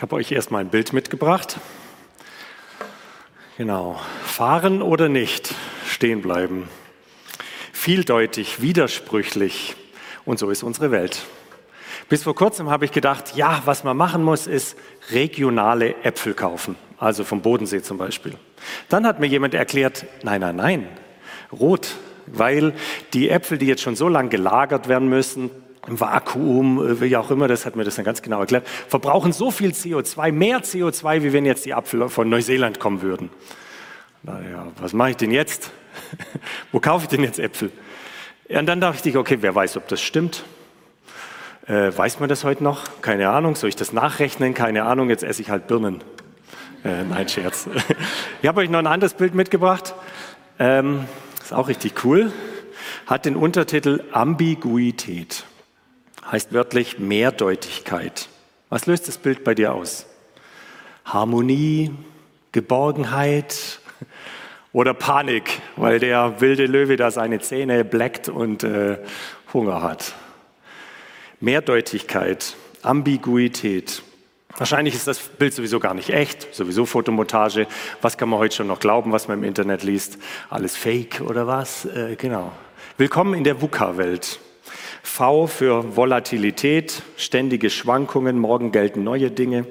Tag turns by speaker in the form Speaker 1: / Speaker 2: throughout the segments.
Speaker 1: Ich habe euch erstmal ein Bild mitgebracht. Genau. Fahren oder nicht? Stehen bleiben. Vieldeutig, widersprüchlich. Und so ist unsere Welt. Bis vor kurzem habe ich gedacht, ja, was man machen muss, ist regionale Äpfel kaufen. Also vom Bodensee zum Beispiel. Dann hat mir jemand erklärt, nein, nein, nein, rot, weil die Äpfel, die jetzt schon so lange gelagert werden müssen, im Vakuum, äh, wie auch immer, das hat mir das dann ganz genau erklärt, verbrauchen so viel CO2, mehr CO2, wie wenn jetzt die Apfel von Neuseeland kommen würden. Naja, was mache ich denn jetzt? Wo kaufe ich denn jetzt Äpfel? und dann dachte ich, okay, wer weiß, ob das stimmt? Äh, weiß man das heute noch? Keine Ahnung. Soll ich das nachrechnen? Keine Ahnung. Jetzt esse ich halt Birnen. Äh, nein, Scherz. Ich habe euch noch ein anderes Bild mitgebracht. Ähm, ist auch richtig cool. Hat den Untertitel Ambiguität heißt wörtlich Mehrdeutigkeit. Was löst das Bild bei dir aus? Harmonie, Geborgenheit oder Panik, weil der wilde Löwe da seine Zähne bleckt und äh, Hunger hat. Mehrdeutigkeit, Ambiguität. Wahrscheinlich ist das Bild sowieso gar nicht echt, sowieso Fotomontage. Was kann man heute schon noch glauben, was man im Internet liest? Alles Fake oder was? Äh, genau. Willkommen in der VUCA-Welt. V für Volatilität, ständige Schwankungen, morgen gelten neue Dinge.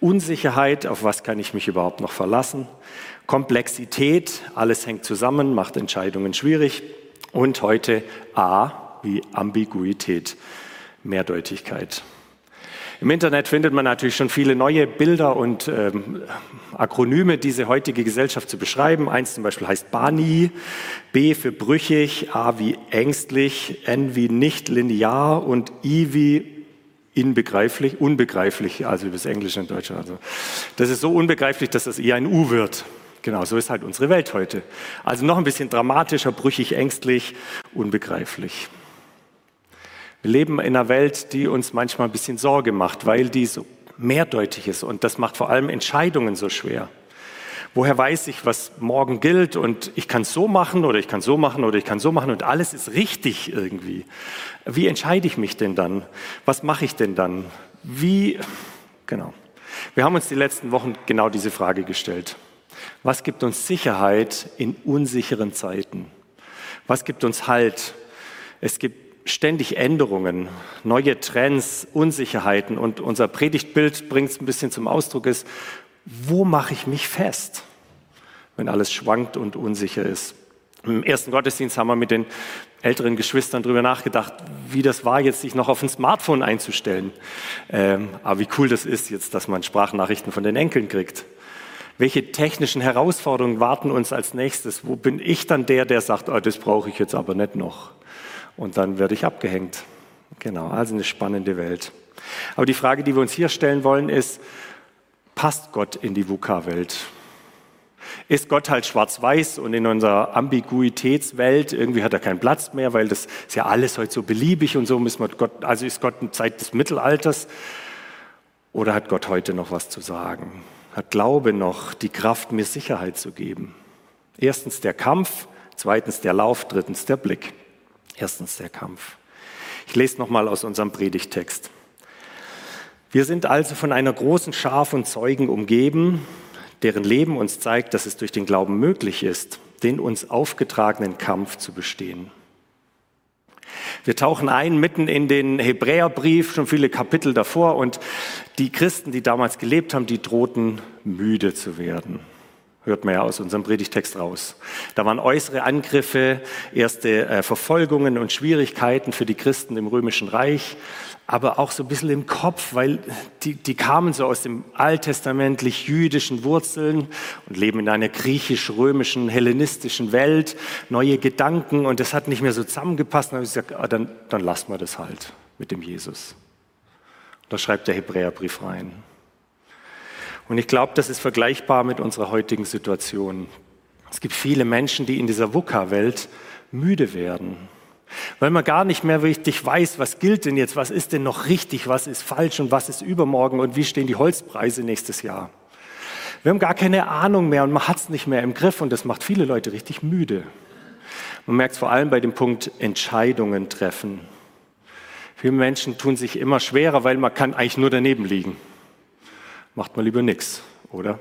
Speaker 1: Unsicherheit, auf was kann ich mich überhaupt noch verlassen? Komplexität, alles hängt zusammen, macht Entscheidungen schwierig. Und heute A wie Ambiguität, Mehrdeutigkeit. Im Internet findet man natürlich schon viele neue Bilder und ähm, Akronyme, diese heutige Gesellschaft zu beschreiben. Eins zum Beispiel heißt Bani, B für brüchig, A wie ängstlich, N wie nicht linear und I wie unbegreiflich, unbegreiflich, also das Englische und Deutsche. Also das ist so unbegreiflich, dass das eher ein U wird. Genau, so ist halt unsere Welt heute. Also noch ein bisschen dramatischer, brüchig, ängstlich, unbegreiflich. Wir leben in einer Welt, die uns manchmal ein bisschen Sorge macht, weil die so mehrdeutig ist und das macht vor allem Entscheidungen so schwer. Woher weiß ich, was morgen gilt und ich kann es so machen oder ich kann so machen oder ich kann so machen und alles ist richtig irgendwie. Wie entscheide ich mich denn dann? Was mache ich denn dann? Wie, genau. Wir haben uns die letzten Wochen genau diese Frage gestellt. Was gibt uns Sicherheit in unsicheren Zeiten? Was gibt uns Halt? Es gibt ständig Änderungen, neue Trends, Unsicherheiten und unser Predigtbild bringt es ein bisschen zum Ausdruck ist, wo mache ich mich fest, wenn alles schwankt und unsicher ist. Im ersten Gottesdienst haben wir mit den älteren Geschwistern darüber nachgedacht, wie das war, jetzt sich noch auf ein Smartphone einzustellen. Ähm, aber wie cool das ist jetzt, dass man Sprachnachrichten von den Enkeln kriegt. Welche technischen Herausforderungen warten uns als nächstes? Wo bin ich dann der, der sagt, oh, das brauche ich jetzt aber nicht noch? Und dann werde ich abgehängt. Genau, also eine spannende Welt. Aber die Frage, die wir uns hier stellen wollen, ist, passt Gott in die VUCA-Welt? Ist Gott halt schwarz-weiß und in unserer Ambiguitätswelt irgendwie hat er keinen Platz mehr, weil das ist ja alles heute so beliebig und so müssen wir Gott, also ist Gott eine Zeit des Mittelalters oder hat Gott heute noch was zu sagen? Hat Glaube noch die Kraft, mir Sicherheit zu geben? Erstens der Kampf, zweitens der Lauf, drittens der Blick. Erstens der Kampf. Ich lese nochmal aus unserem Predigtext. Wir sind also von einer großen Schar von Zeugen umgeben, deren Leben uns zeigt, dass es durch den Glauben möglich ist, den uns aufgetragenen Kampf zu bestehen. Wir tauchen ein mitten in den Hebräerbrief, schon viele Kapitel davor, und die Christen, die damals gelebt haben, die drohten müde zu werden. Hört man ja aus unserem Predigtext raus. Da waren äußere Angriffe, erste äh, Verfolgungen und Schwierigkeiten für die Christen im Römischen Reich, aber auch so ein bisschen im Kopf, weil die, die kamen so aus dem alttestamentlich-jüdischen Wurzeln und leben in einer griechisch-römischen, hellenistischen Welt, neue Gedanken und das hat nicht mehr so zusammengepasst. Dann habe ich gesagt, ah, dann, dann lassen wir das halt mit dem Jesus. Da schreibt der Hebräerbrief rein. Und ich glaube, das ist vergleichbar mit unserer heutigen Situation. Es gibt viele Menschen, die in dieser VUCA-Welt müde werden, weil man gar nicht mehr richtig weiß, was gilt denn jetzt, was ist denn noch richtig, was ist falsch und was ist übermorgen und wie stehen die Holzpreise nächstes Jahr. Wir haben gar keine Ahnung mehr und man hat es nicht mehr im Griff und das macht viele Leute richtig müde. Man merkt es vor allem bei dem Punkt Entscheidungen treffen. Viele Menschen tun sich immer schwerer, weil man kann eigentlich nur daneben liegen. Macht man lieber nichts, oder?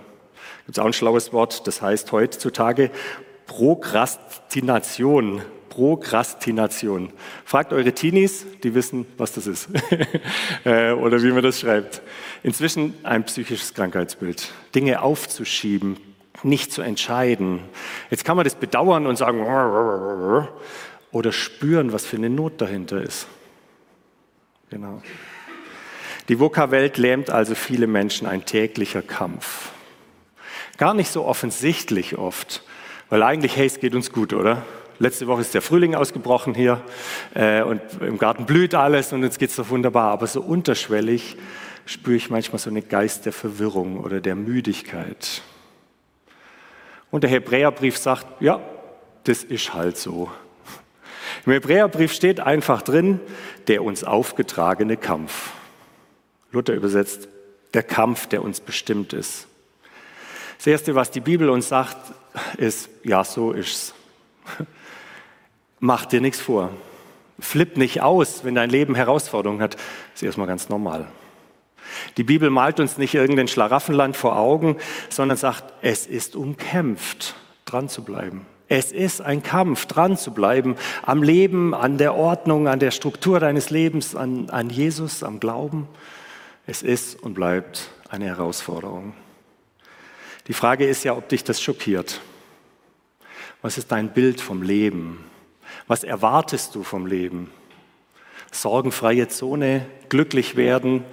Speaker 1: Gibt es auch ein schlaues Wort, das heißt heutzutage Prokrastination. Prokrastination. Fragt eure Teenies, die wissen, was das ist äh, oder wie man das schreibt. Inzwischen ein psychisches Krankheitsbild. Dinge aufzuschieben, nicht zu entscheiden. Jetzt kann man das bedauern und sagen oder spüren, was für eine Not dahinter ist. Genau. Die VUCA-Welt lähmt also viele Menschen ein täglicher Kampf. Gar nicht so offensichtlich oft, weil eigentlich, hey, es geht uns gut, oder? Letzte Woche ist der Frühling ausgebrochen hier äh, und im Garten blüht alles und jetzt geht es doch wunderbar. Aber so unterschwellig spüre ich manchmal so einen Geist der Verwirrung oder der Müdigkeit. Und der Hebräerbrief sagt, ja, das ist halt so. Im Hebräerbrief steht einfach drin, der uns aufgetragene Kampf. Luther übersetzt, der Kampf, der uns bestimmt ist. Das Erste, was die Bibel uns sagt, ist, ja, so ist's. Mach dir nichts vor. Flipp nicht aus, wenn dein Leben Herausforderungen hat. Das ist erstmal ganz normal. Die Bibel malt uns nicht irgendein Schlaraffenland vor Augen, sondern sagt, es ist umkämpft, dran zu bleiben. Es ist ein Kampf, dran zu bleiben, am Leben, an der Ordnung, an der Struktur deines Lebens, an, an Jesus, am Glauben. Es ist und bleibt eine Herausforderung. Die Frage ist ja, ob dich das schockiert. Was ist dein Bild vom Leben? Was erwartest du vom Leben? Sorgenfreie Zone, glücklich werden?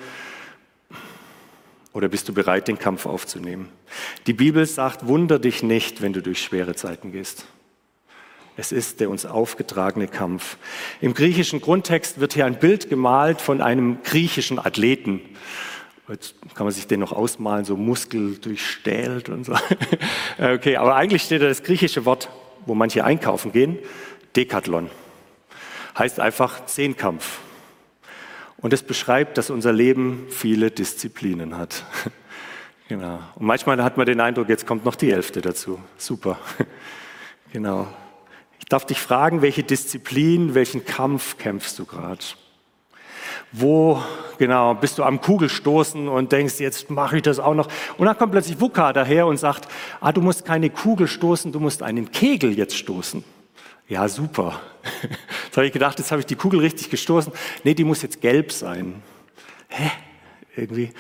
Speaker 1: Oder bist du bereit, den Kampf aufzunehmen? Die Bibel sagt, wunder dich nicht, wenn du durch schwere Zeiten gehst. Es ist der uns aufgetragene Kampf. Im griechischen Grundtext wird hier ein Bild gemalt von einem griechischen Athleten. Jetzt kann man sich den noch ausmalen, so Muskel durchstählt und so. Okay, aber eigentlich steht da das griechische Wort, wo manche einkaufen gehen, Decathlon. Heißt einfach Zehnkampf. Und es beschreibt, dass unser Leben viele Disziplinen hat. Genau. Und manchmal hat man den Eindruck, jetzt kommt noch die Elfte dazu. Super. Genau. Darf dich fragen, welche Disziplin, welchen Kampf kämpfst du gerade? Wo, genau, bist du am Kugelstoßen und denkst, jetzt mache ich das auch noch. Und dann kommt plötzlich Wuka daher und sagt, ah, du musst keine Kugel stoßen, du musst einen Kegel jetzt stoßen. Ja, super. Jetzt habe ich gedacht, jetzt habe ich die Kugel richtig gestoßen. Nee, die muss jetzt gelb sein. Hä? Irgendwie.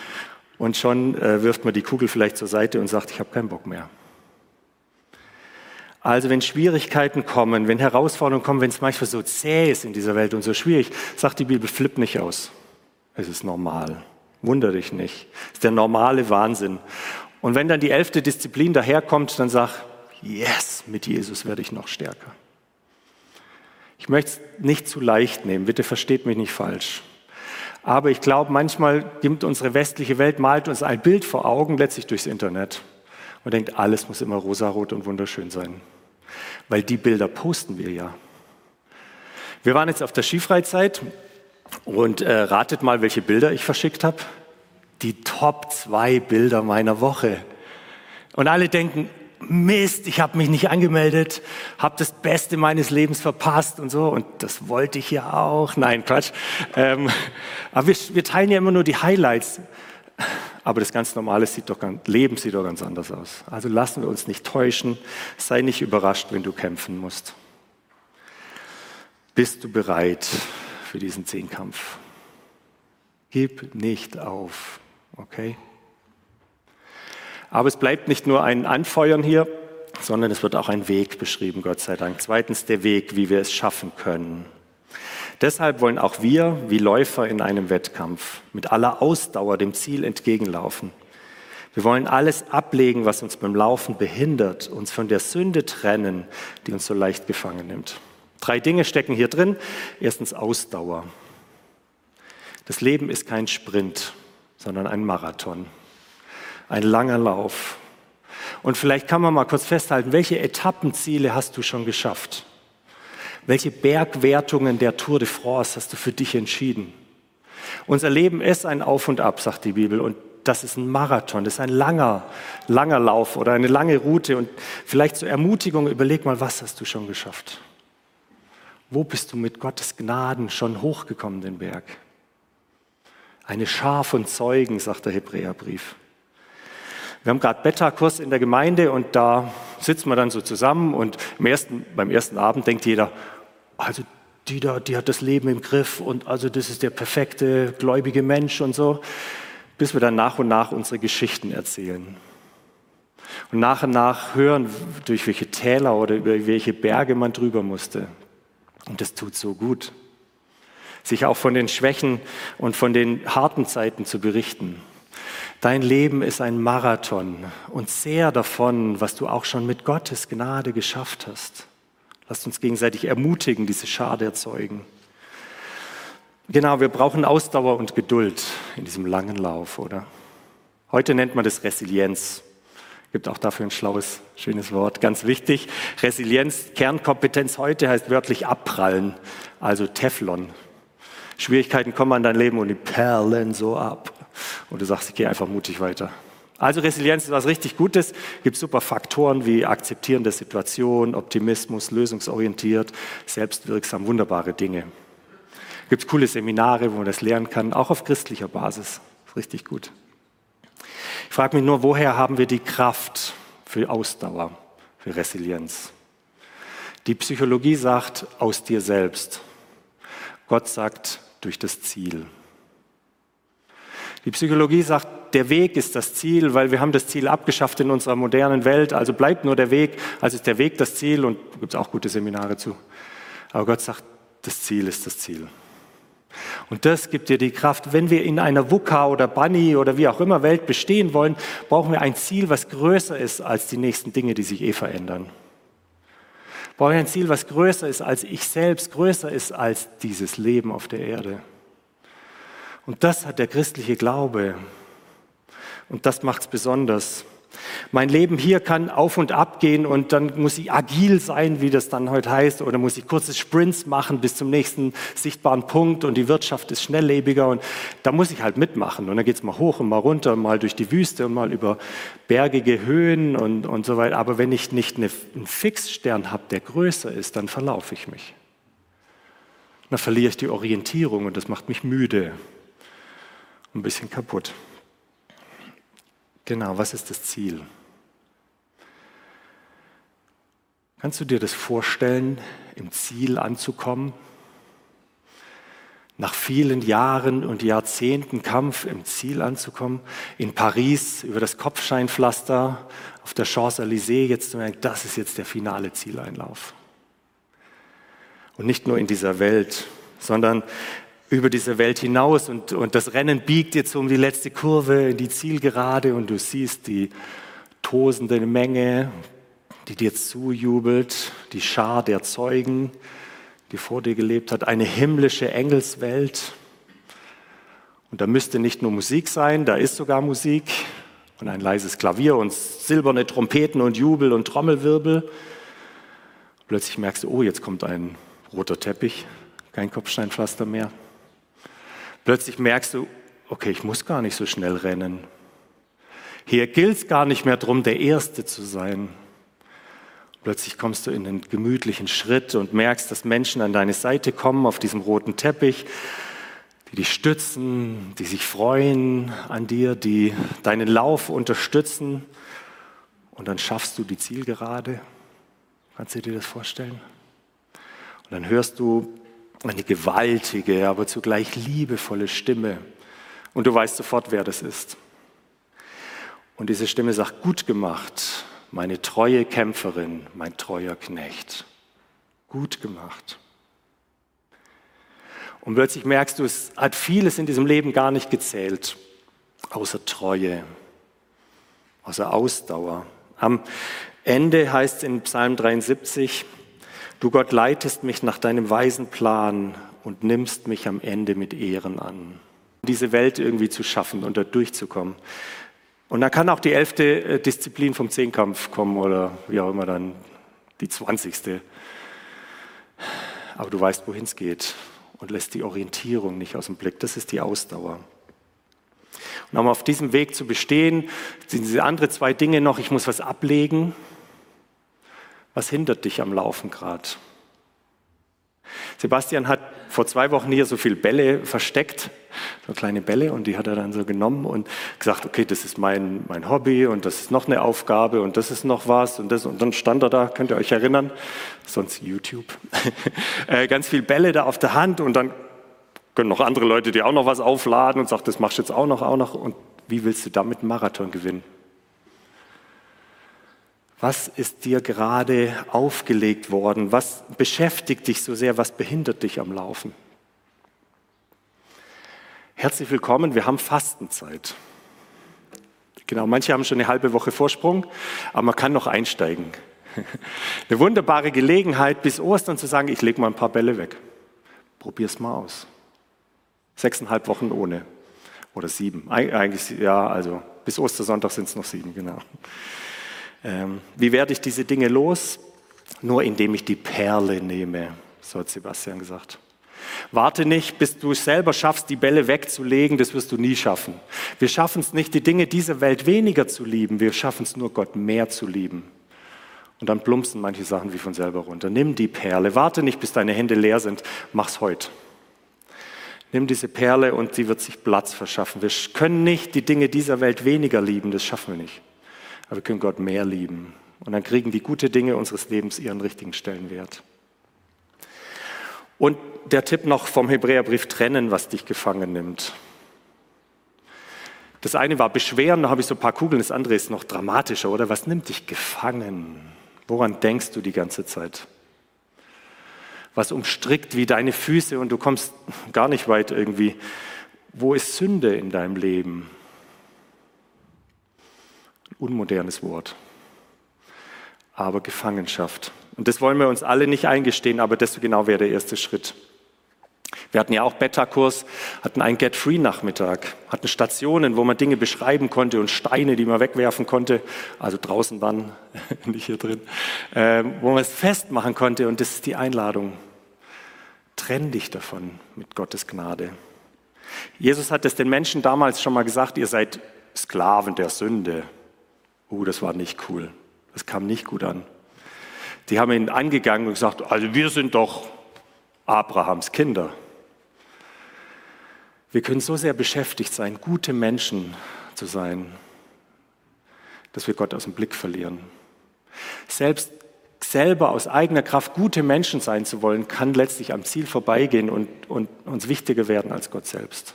Speaker 1: Und schon äh, wirft man die Kugel vielleicht zur Seite und sagt, ich habe keinen Bock mehr. Also wenn Schwierigkeiten kommen, wenn Herausforderungen kommen, wenn es manchmal so zäh ist in dieser Welt und so schwierig, sagt die Bibel, flipp nicht aus. Es ist normal. Wunder dich nicht. Es ist der normale Wahnsinn. Und wenn dann die elfte Disziplin daherkommt, dann sag, yes, mit Jesus werde ich noch stärker. Ich möchte es nicht zu leicht nehmen, bitte versteht mich nicht falsch. Aber ich glaube, manchmal gibt unsere westliche Welt, malt uns ein Bild vor Augen, letztlich durchs Internet. Und denkt, alles muss immer rosarot und wunderschön sein. Weil die Bilder posten wir ja. Wir waren jetzt auf der Skifreizeit und äh, ratet mal, welche Bilder ich verschickt habe. Die Top zwei Bilder meiner Woche. Und alle denken, Mist, ich habe mich nicht angemeldet, habe das Beste meines Lebens verpasst und so. Und das wollte ich ja auch. Nein, Quatsch. Ähm, aber wir, wir, teilen ja immer nur die Highlights. Aber das ganz normale sieht doch ganz, Leben sieht doch ganz anders aus. Also lassen wir uns nicht täuschen. Sei nicht überrascht, wenn du kämpfen musst. Bist du bereit für diesen Zehnkampf? Gib nicht auf, okay? Aber es bleibt nicht nur ein Anfeuern hier, sondern es wird auch ein Weg beschrieben, Gott sei Dank. Zweitens der Weg, wie wir es schaffen können. Deshalb wollen auch wir, wie Läufer in einem Wettkampf, mit aller Ausdauer dem Ziel entgegenlaufen. Wir wollen alles ablegen, was uns beim Laufen behindert, uns von der Sünde trennen, die uns so leicht gefangen nimmt. Drei Dinge stecken hier drin. Erstens Ausdauer. Das Leben ist kein Sprint, sondern ein Marathon ein langer Lauf. Und vielleicht kann man mal kurz festhalten, welche Etappenziele hast du schon geschafft? Welche Bergwertungen der Tour de France hast du für dich entschieden? Unser Leben ist ein Auf und Ab, sagt die Bibel, und das ist ein Marathon, das ist ein langer, langer Lauf oder eine lange Route. Und vielleicht zur Ermutigung, überleg mal, was hast du schon geschafft? Wo bist du mit Gottes Gnaden schon hochgekommen, den Berg? Eine Schar von Zeugen, sagt der Hebräerbrief. Wir haben gerade Beta-Kurs in der Gemeinde und da sitzt man dann so zusammen und ersten, beim ersten Abend denkt jeder, also die da, die hat das Leben im Griff und also das ist der perfekte gläubige Mensch und so, bis wir dann nach und nach unsere Geschichten erzählen. Und nach und nach hören, durch welche Täler oder über welche Berge man drüber musste. Und das tut so gut, sich auch von den Schwächen und von den harten Zeiten zu berichten. Dein Leben ist ein Marathon und sehr davon, was du auch schon mit Gottes Gnade geschafft hast. Lasst uns gegenseitig ermutigen, diese Schade erzeugen. Genau, wir brauchen Ausdauer und Geduld in diesem langen Lauf, oder? Heute nennt man das Resilienz. Gibt auch dafür ein schlaues, schönes Wort. Ganz wichtig. Resilienz, Kernkompetenz heute heißt wörtlich abprallen, also Teflon. Schwierigkeiten kommen an dein Leben und die perlen so ab. Und du sagst, ich gehe einfach mutig weiter. Also Resilienz ist was richtig Gutes. Es gibt super Faktoren wie Akzeptieren der Situation, Optimismus, lösungsorientiert, selbstwirksam, wunderbare Dinge. Es gibt coole Seminare, wo man das lernen kann, auch auf christlicher Basis. Richtig gut. Ich frage mich nur, woher haben wir die Kraft für Ausdauer, für Resilienz? Die Psychologie sagt aus dir selbst. Gott sagt durch das Ziel. Die Psychologie sagt, der Weg ist das Ziel, weil wir haben das Ziel abgeschafft in unserer modernen Welt, also bleibt nur der Weg, also ist der Weg das Ziel und da gibt es auch gute Seminare zu. Aber Gott sagt, das Ziel ist das Ziel. Und das gibt dir die Kraft. Wenn wir in einer VUCA oder Bunny oder wie auch immer Welt bestehen wollen, brauchen wir ein Ziel, was größer ist als die nächsten Dinge, die sich eh verändern. Brauchen wir ein Ziel, was größer ist als ich selbst, größer ist als dieses Leben auf der Erde. Und das hat der christliche Glaube. Und das macht es besonders. Mein Leben hier kann auf und ab gehen und dann muss ich agil sein, wie das dann heute heißt, oder muss ich kurze Sprints machen bis zum nächsten sichtbaren Punkt und die Wirtschaft ist schnelllebiger und da muss ich halt mitmachen. Und dann geht es mal hoch und mal runter, mal durch die Wüste und mal über bergige Höhen und, und so weiter. Aber wenn ich nicht eine, einen Fixstern habe, der größer ist, dann verlaufe ich mich. Dann verliere ich die Orientierung und das macht mich müde ein bisschen kaputt. Genau, was ist das Ziel? Kannst du dir das vorstellen, im Ziel anzukommen? Nach vielen Jahren und Jahrzehnten Kampf im Ziel anzukommen, in Paris über das Kopfscheinpflaster auf der Champs-Élysées jetzt zu merken, das ist jetzt der finale Zieleinlauf. Und nicht nur in dieser Welt, sondern über diese Welt hinaus und, und das Rennen biegt jetzt um die letzte Kurve in die Zielgerade und du siehst die tosende Menge, die dir zujubelt, die Schar der Zeugen, die vor dir gelebt hat, eine himmlische Engelswelt. Und da müsste nicht nur Musik sein, da ist sogar Musik und ein leises Klavier und silberne Trompeten und Jubel und Trommelwirbel. Plötzlich merkst du, oh, jetzt kommt ein roter Teppich, kein Kopfsteinpflaster mehr. Plötzlich merkst du, okay, ich muss gar nicht so schnell rennen. Hier gilt es gar nicht mehr darum, der Erste zu sein. Plötzlich kommst du in einen gemütlichen Schritt und merkst, dass Menschen an deine Seite kommen auf diesem roten Teppich, die dich stützen, die sich freuen an dir, die deinen Lauf unterstützen. Und dann schaffst du die Zielgerade. Kannst du dir das vorstellen? Und dann hörst du eine gewaltige, aber zugleich liebevolle Stimme. Und du weißt sofort, wer das ist. Und diese Stimme sagt, gut gemacht, meine treue Kämpferin, mein treuer Knecht. Gut gemacht. Und plötzlich merkst du, es hat vieles in diesem Leben gar nicht gezählt, außer Treue, außer Ausdauer. Am Ende heißt es in Psalm 73, Du Gott leitest mich nach deinem weisen Plan und nimmst mich am Ende mit Ehren an. Diese Welt irgendwie zu schaffen und da durchzukommen. Und dann kann auch die elfte äh, Disziplin vom Zehnkampf kommen oder wie auch immer dann die zwanzigste. Aber du weißt, wohin es geht und lässt die Orientierung nicht aus dem Blick. Das ist die Ausdauer. Und um auf diesem Weg zu bestehen, sind diese anderen zwei Dinge noch, ich muss was ablegen was hindert dich am Laufen gerade? Sebastian hat vor zwei Wochen hier so viele Bälle versteckt so kleine Bälle und die hat er dann so genommen und gesagt, okay, das ist mein, mein Hobby und das ist noch eine Aufgabe und das ist noch was und das und dann stand er da, könnt ihr euch erinnern, sonst YouTube, äh, ganz viel Bälle da auf der Hand und dann können noch andere Leute die auch noch was aufladen und sagt, das machst du jetzt auch noch, auch noch und wie willst du damit einen Marathon gewinnen? Was ist dir gerade aufgelegt worden? Was beschäftigt dich so sehr? Was behindert dich am Laufen? Herzlich willkommen, wir haben Fastenzeit. Genau, manche haben schon eine halbe Woche Vorsprung, aber man kann noch einsteigen. Eine wunderbare Gelegenheit, bis Ostern zu sagen, ich lege mal ein paar Bälle weg. Probier's mal aus. Sechseinhalb Wochen ohne. Oder sieben. Eigentlich, ja, also bis Ostersonntag sind es noch sieben, genau. Ähm, wie werde ich diese Dinge los? Nur indem ich die Perle nehme, so hat Sebastian gesagt. Warte nicht, bis du es selber schaffst, die Bälle wegzulegen, das wirst du nie schaffen. Wir schaffen es nicht, die Dinge dieser Welt weniger zu lieben, wir schaffen es nur, Gott mehr zu lieben. Und dann plumpsen manche Sachen wie von selber runter. Nimm die Perle, warte nicht, bis deine Hände leer sind, mach's heute. Nimm diese Perle und sie wird sich Platz verschaffen. Wir können nicht die Dinge dieser Welt weniger lieben, das schaffen wir nicht. Aber wir können Gott mehr lieben. Und dann kriegen die guten Dinge unseres Lebens ihren richtigen Stellenwert. Und der Tipp noch vom Hebräerbrief trennen, was dich gefangen nimmt. Das eine war beschweren, da habe ich so ein paar Kugeln, das andere ist noch dramatischer, oder? Was nimmt dich gefangen? Woran denkst du die ganze Zeit? Was umstrickt wie deine Füße und du kommst gar nicht weit irgendwie. Wo ist Sünde in deinem Leben? Unmodernes Wort. Aber Gefangenschaft. Und das wollen wir uns alle nicht eingestehen, aber das genau wäre der erste Schritt. Wir hatten ja auch Beta-Kurs, hatten einen Get-Free-Nachmittag, hatten Stationen, wo man Dinge beschreiben konnte und Steine, die man wegwerfen konnte, also draußen waren, nicht hier drin, äh, wo man es festmachen konnte. Und das ist die Einladung. Trenn dich davon mit Gottes Gnade. Jesus hat es den Menschen damals schon mal gesagt, ihr seid Sklaven der Sünde. Uh, das war nicht cool. Das kam nicht gut an. Die haben ihn angegangen und gesagt, also wir sind doch Abrahams Kinder. Wir können so sehr beschäftigt sein, gute Menschen zu sein, dass wir Gott aus dem Blick verlieren. Selbst selber aus eigener Kraft gute Menschen sein zu wollen, kann letztlich am Ziel vorbeigehen und, und uns wichtiger werden als Gott selbst.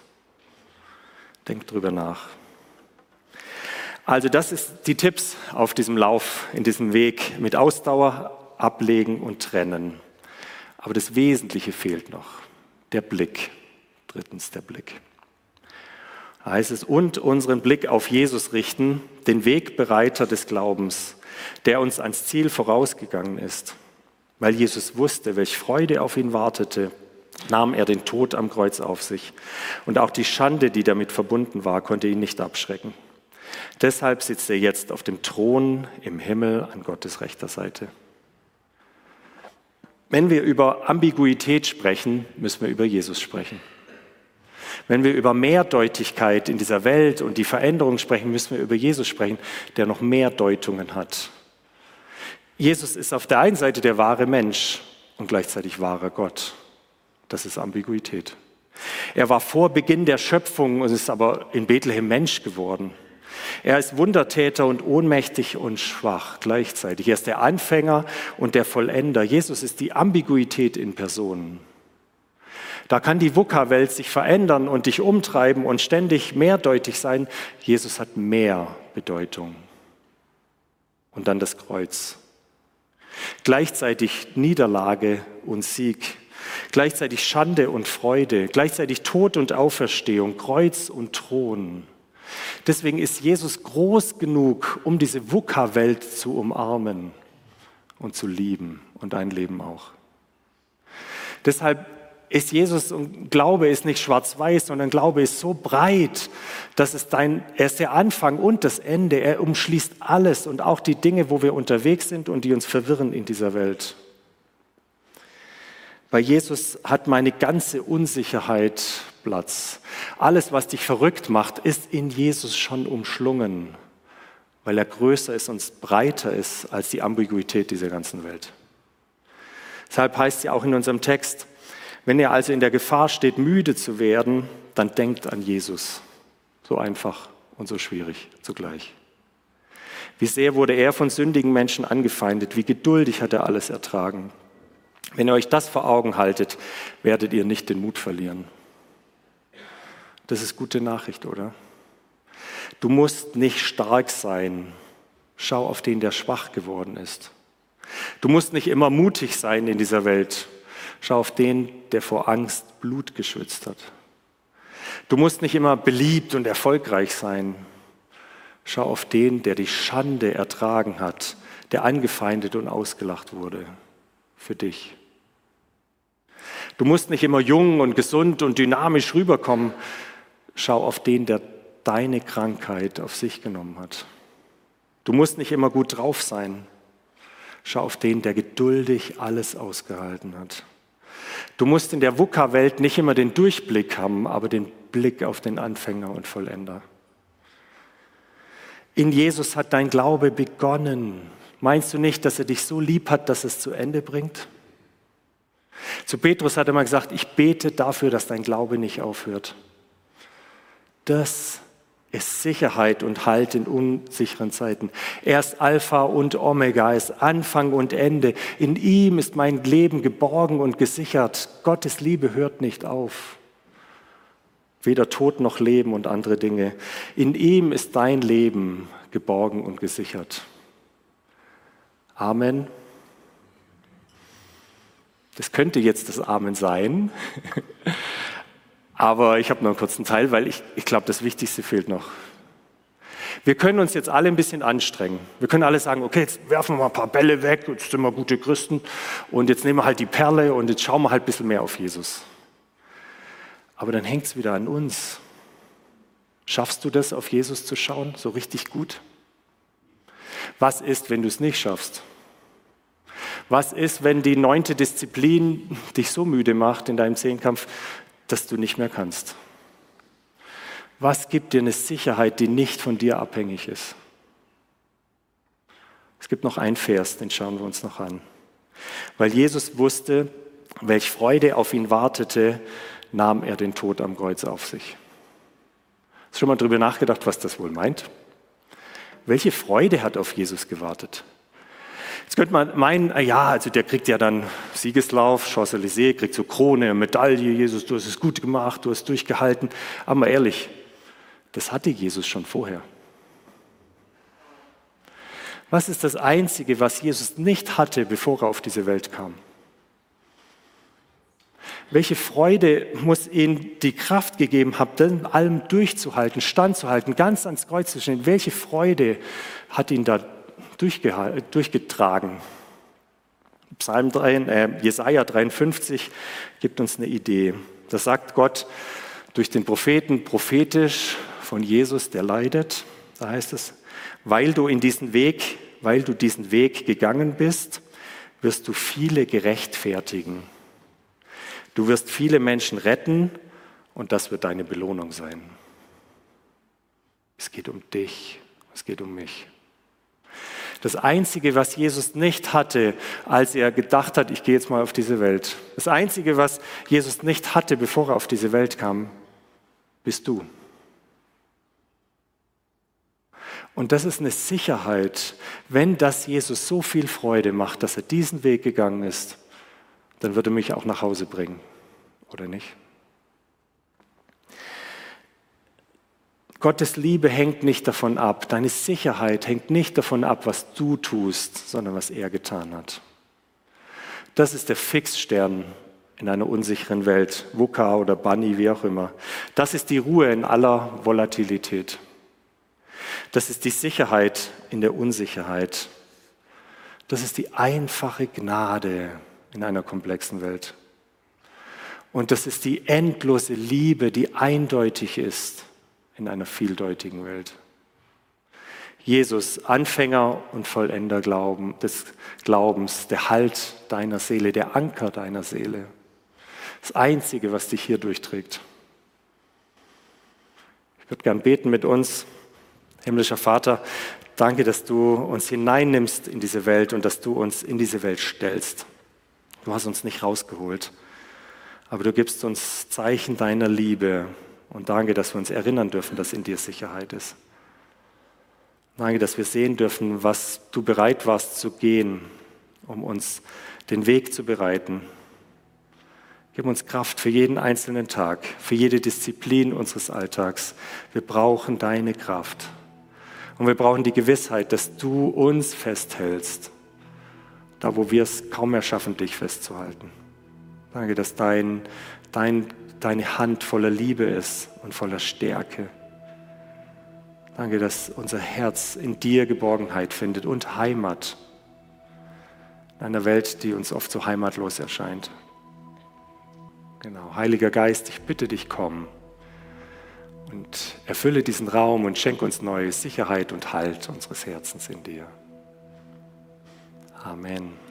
Speaker 1: Denkt drüber nach. Also das ist die Tipps auf diesem Lauf, in diesem Weg mit Ausdauer, ablegen und trennen. Aber das Wesentliche fehlt noch, der Blick. Drittens der Blick. Da heißt es, und unseren Blick auf Jesus richten, den Wegbereiter des Glaubens, der uns ans Ziel vorausgegangen ist. Weil Jesus wusste, welche Freude auf ihn wartete, nahm er den Tod am Kreuz auf sich. Und auch die Schande, die damit verbunden war, konnte ihn nicht abschrecken. Deshalb sitzt er jetzt auf dem Thron im Himmel an Gottes rechter Seite. Wenn wir über Ambiguität sprechen, müssen wir über Jesus sprechen. Wenn wir über Mehrdeutigkeit in dieser Welt und die Veränderung sprechen, müssen wir über Jesus sprechen, der noch mehr Deutungen hat. Jesus ist auf der einen Seite der wahre Mensch und gleichzeitig wahrer Gott. Das ist Ambiguität. Er war vor Beginn der Schöpfung und ist aber in Bethlehem Mensch geworden. Er ist Wundertäter und ohnmächtig und schwach gleichzeitig. Er ist der Anfänger und der Vollender. Jesus ist die Ambiguität in Personen. Da kann die VUCA-Welt sich verändern und dich umtreiben und ständig mehrdeutig sein. Jesus hat mehr Bedeutung. Und dann das Kreuz. Gleichzeitig Niederlage und Sieg. Gleichzeitig Schande und Freude. Gleichzeitig Tod und Auferstehung. Kreuz und Thron. Deswegen ist Jesus groß genug, um diese VUCA-Welt zu umarmen und zu lieben und dein Leben auch. Deshalb ist Jesus und Glaube ist nicht schwarz-weiß, sondern Glaube ist so breit, dass es dein, er ist der Anfang und das Ende. Er umschließt alles und auch die Dinge, wo wir unterwegs sind und die uns verwirren in dieser Welt. Bei Jesus hat meine ganze Unsicherheit Platz. Alles, was dich verrückt macht, ist in Jesus schon umschlungen, weil er größer ist und breiter ist als die Ambiguität dieser ganzen Welt. Deshalb heißt ja auch in unserem Text, Wenn ihr also in der Gefahr steht, müde zu werden, dann denkt an Jesus. So einfach und so schwierig zugleich. Wie sehr wurde er von sündigen Menschen angefeindet, wie geduldig hat er alles ertragen. Wenn ihr euch das vor Augen haltet, werdet ihr nicht den Mut verlieren. Das ist gute Nachricht, oder? Du musst nicht stark sein. Schau auf den, der schwach geworden ist. Du musst nicht immer mutig sein in dieser Welt. Schau auf den, der vor Angst Blut geschwitzt hat. Du musst nicht immer beliebt und erfolgreich sein. Schau auf den, der die Schande ertragen hat, der angefeindet und ausgelacht wurde. Für dich. Du musst nicht immer jung und gesund und dynamisch rüberkommen. Schau auf den, der deine Krankheit auf sich genommen hat. Du musst nicht immer gut drauf sein. Schau auf den, der geduldig alles ausgehalten hat. Du musst in der VUCA-Welt nicht immer den Durchblick haben, aber den Blick auf den Anfänger und Vollender. In Jesus hat dein Glaube begonnen. Meinst du nicht, dass er dich so lieb hat, dass es zu Ende bringt? Zu Petrus hat er mal gesagt, ich bete dafür, dass dein Glaube nicht aufhört. Das ist Sicherheit und Halt in unsicheren Zeiten. Er ist Alpha und Omega, ist Anfang und Ende. In ihm ist mein Leben geborgen und gesichert. Gottes Liebe hört nicht auf. Weder Tod noch Leben und andere Dinge. In ihm ist dein Leben geborgen und gesichert. Amen. Das könnte jetzt das Amen sein. Aber ich habe noch einen kurzen Teil, weil ich, ich glaube, das Wichtigste fehlt noch. Wir können uns jetzt alle ein bisschen anstrengen. Wir können alle sagen, okay, jetzt werfen wir mal ein paar Bälle weg, jetzt sind wir gute Christen und jetzt nehmen wir halt die Perle und jetzt schauen wir halt ein bisschen mehr auf Jesus. Aber dann hängt es wieder an uns. Schaffst du das, auf Jesus zu schauen, so richtig gut? Was ist, wenn du es nicht schaffst? Was ist, wenn die neunte Disziplin dich so müde macht in deinem Zehnkampf, dass du nicht mehr kannst? Was gibt dir eine Sicherheit, die nicht von dir abhängig ist? Es gibt noch einen Vers, den schauen wir uns noch an. Weil Jesus wusste, welch Freude auf ihn wartete, nahm er den Tod am Kreuz auf sich. Hast du schon mal darüber nachgedacht, was das wohl meint? Welche Freude hat auf Jesus gewartet? Jetzt könnte man meinen, ah ja, also der kriegt ja dann Siegeslauf, Champs-Élysées, kriegt so Krone, Medaille, Jesus, du hast es gut gemacht, du hast durchgehalten. Aber mal ehrlich, das hatte Jesus schon vorher. Was ist das Einzige, was Jesus nicht hatte, bevor er auf diese Welt kam? Welche Freude muss ihm die Kraft gegeben haben, allem durchzuhalten, standzuhalten, ganz ans Kreuz zu stehen? Welche Freude hat ihn da durchgetragen. Psalm 3, äh, Jesaja 53 gibt uns eine Idee. Da sagt Gott durch den Propheten prophetisch von Jesus, der leidet. Da heißt es, weil du in diesen Weg, weil du diesen Weg gegangen bist, wirst du viele gerechtfertigen. Du wirst viele Menschen retten und das wird deine Belohnung sein. Es geht um dich, es geht um mich. Das Einzige, was Jesus nicht hatte, als er gedacht hat, ich gehe jetzt mal auf diese Welt. Das Einzige, was Jesus nicht hatte, bevor er auf diese Welt kam, bist du. Und das ist eine Sicherheit, wenn das Jesus so viel Freude macht, dass er diesen Weg gegangen ist, dann wird er mich auch nach Hause bringen, oder nicht? Gottes Liebe hängt nicht davon ab, deine Sicherheit hängt nicht davon ab, was du tust, sondern was er getan hat. Das ist der Fixstern in einer unsicheren Welt, VUCA oder Bunny, wie auch immer. Das ist die Ruhe in aller Volatilität. Das ist die Sicherheit in der Unsicherheit. Das ist die einfache Gnade in einer komplexen Welt. Und das ist die endlose Liebe, die eindeutig ist in einer vieldeutigen Welt. Jesus, Anfänger und Vollender Glauben, des Glaubens, der Halt deiner Seele, der Anker deiner Seele. Das Einzige, was dich hier durchträgt. Ich würde gern beten mit uns. Himmlischer Vater, danke, dass du uns hineinnimmst in diese Welt und dass du uns in diese Welt stellst. Du hast uns nicht rausgeholt, Aber du gibst uns Zeichen deiner Liebe und danke, dass wir uns erinnern dürfen, dass in dir Sicherheit ist. Danke, dass wir sehen dürfen, was du bereit warst zu gehen, um uns den Weg zu bereiten. Gib uns Kraft für jeden einzelnen Tag, für jede Disziplin unseres Alltags. Wir brauchen deine Kraft. Und wir brauchen die Gewissheit, dass du uns festhältst, da wo wir es kaum mehr schaffen, dich festzuhalten. Danke, dass dein, dein, deine Hand voller Liebe ist und voller Stärke. Danke, dass unser Herz in dir Geborgenheit findet und Heimat in einer Welt, die uns oft so heimatlos erscheint. Genau, Heiliger Geist, ich bitte dich, komm und erfülle diesen Raum und schenke uns neue Sicherheit und Halt unseres Herzens in dir. Amen.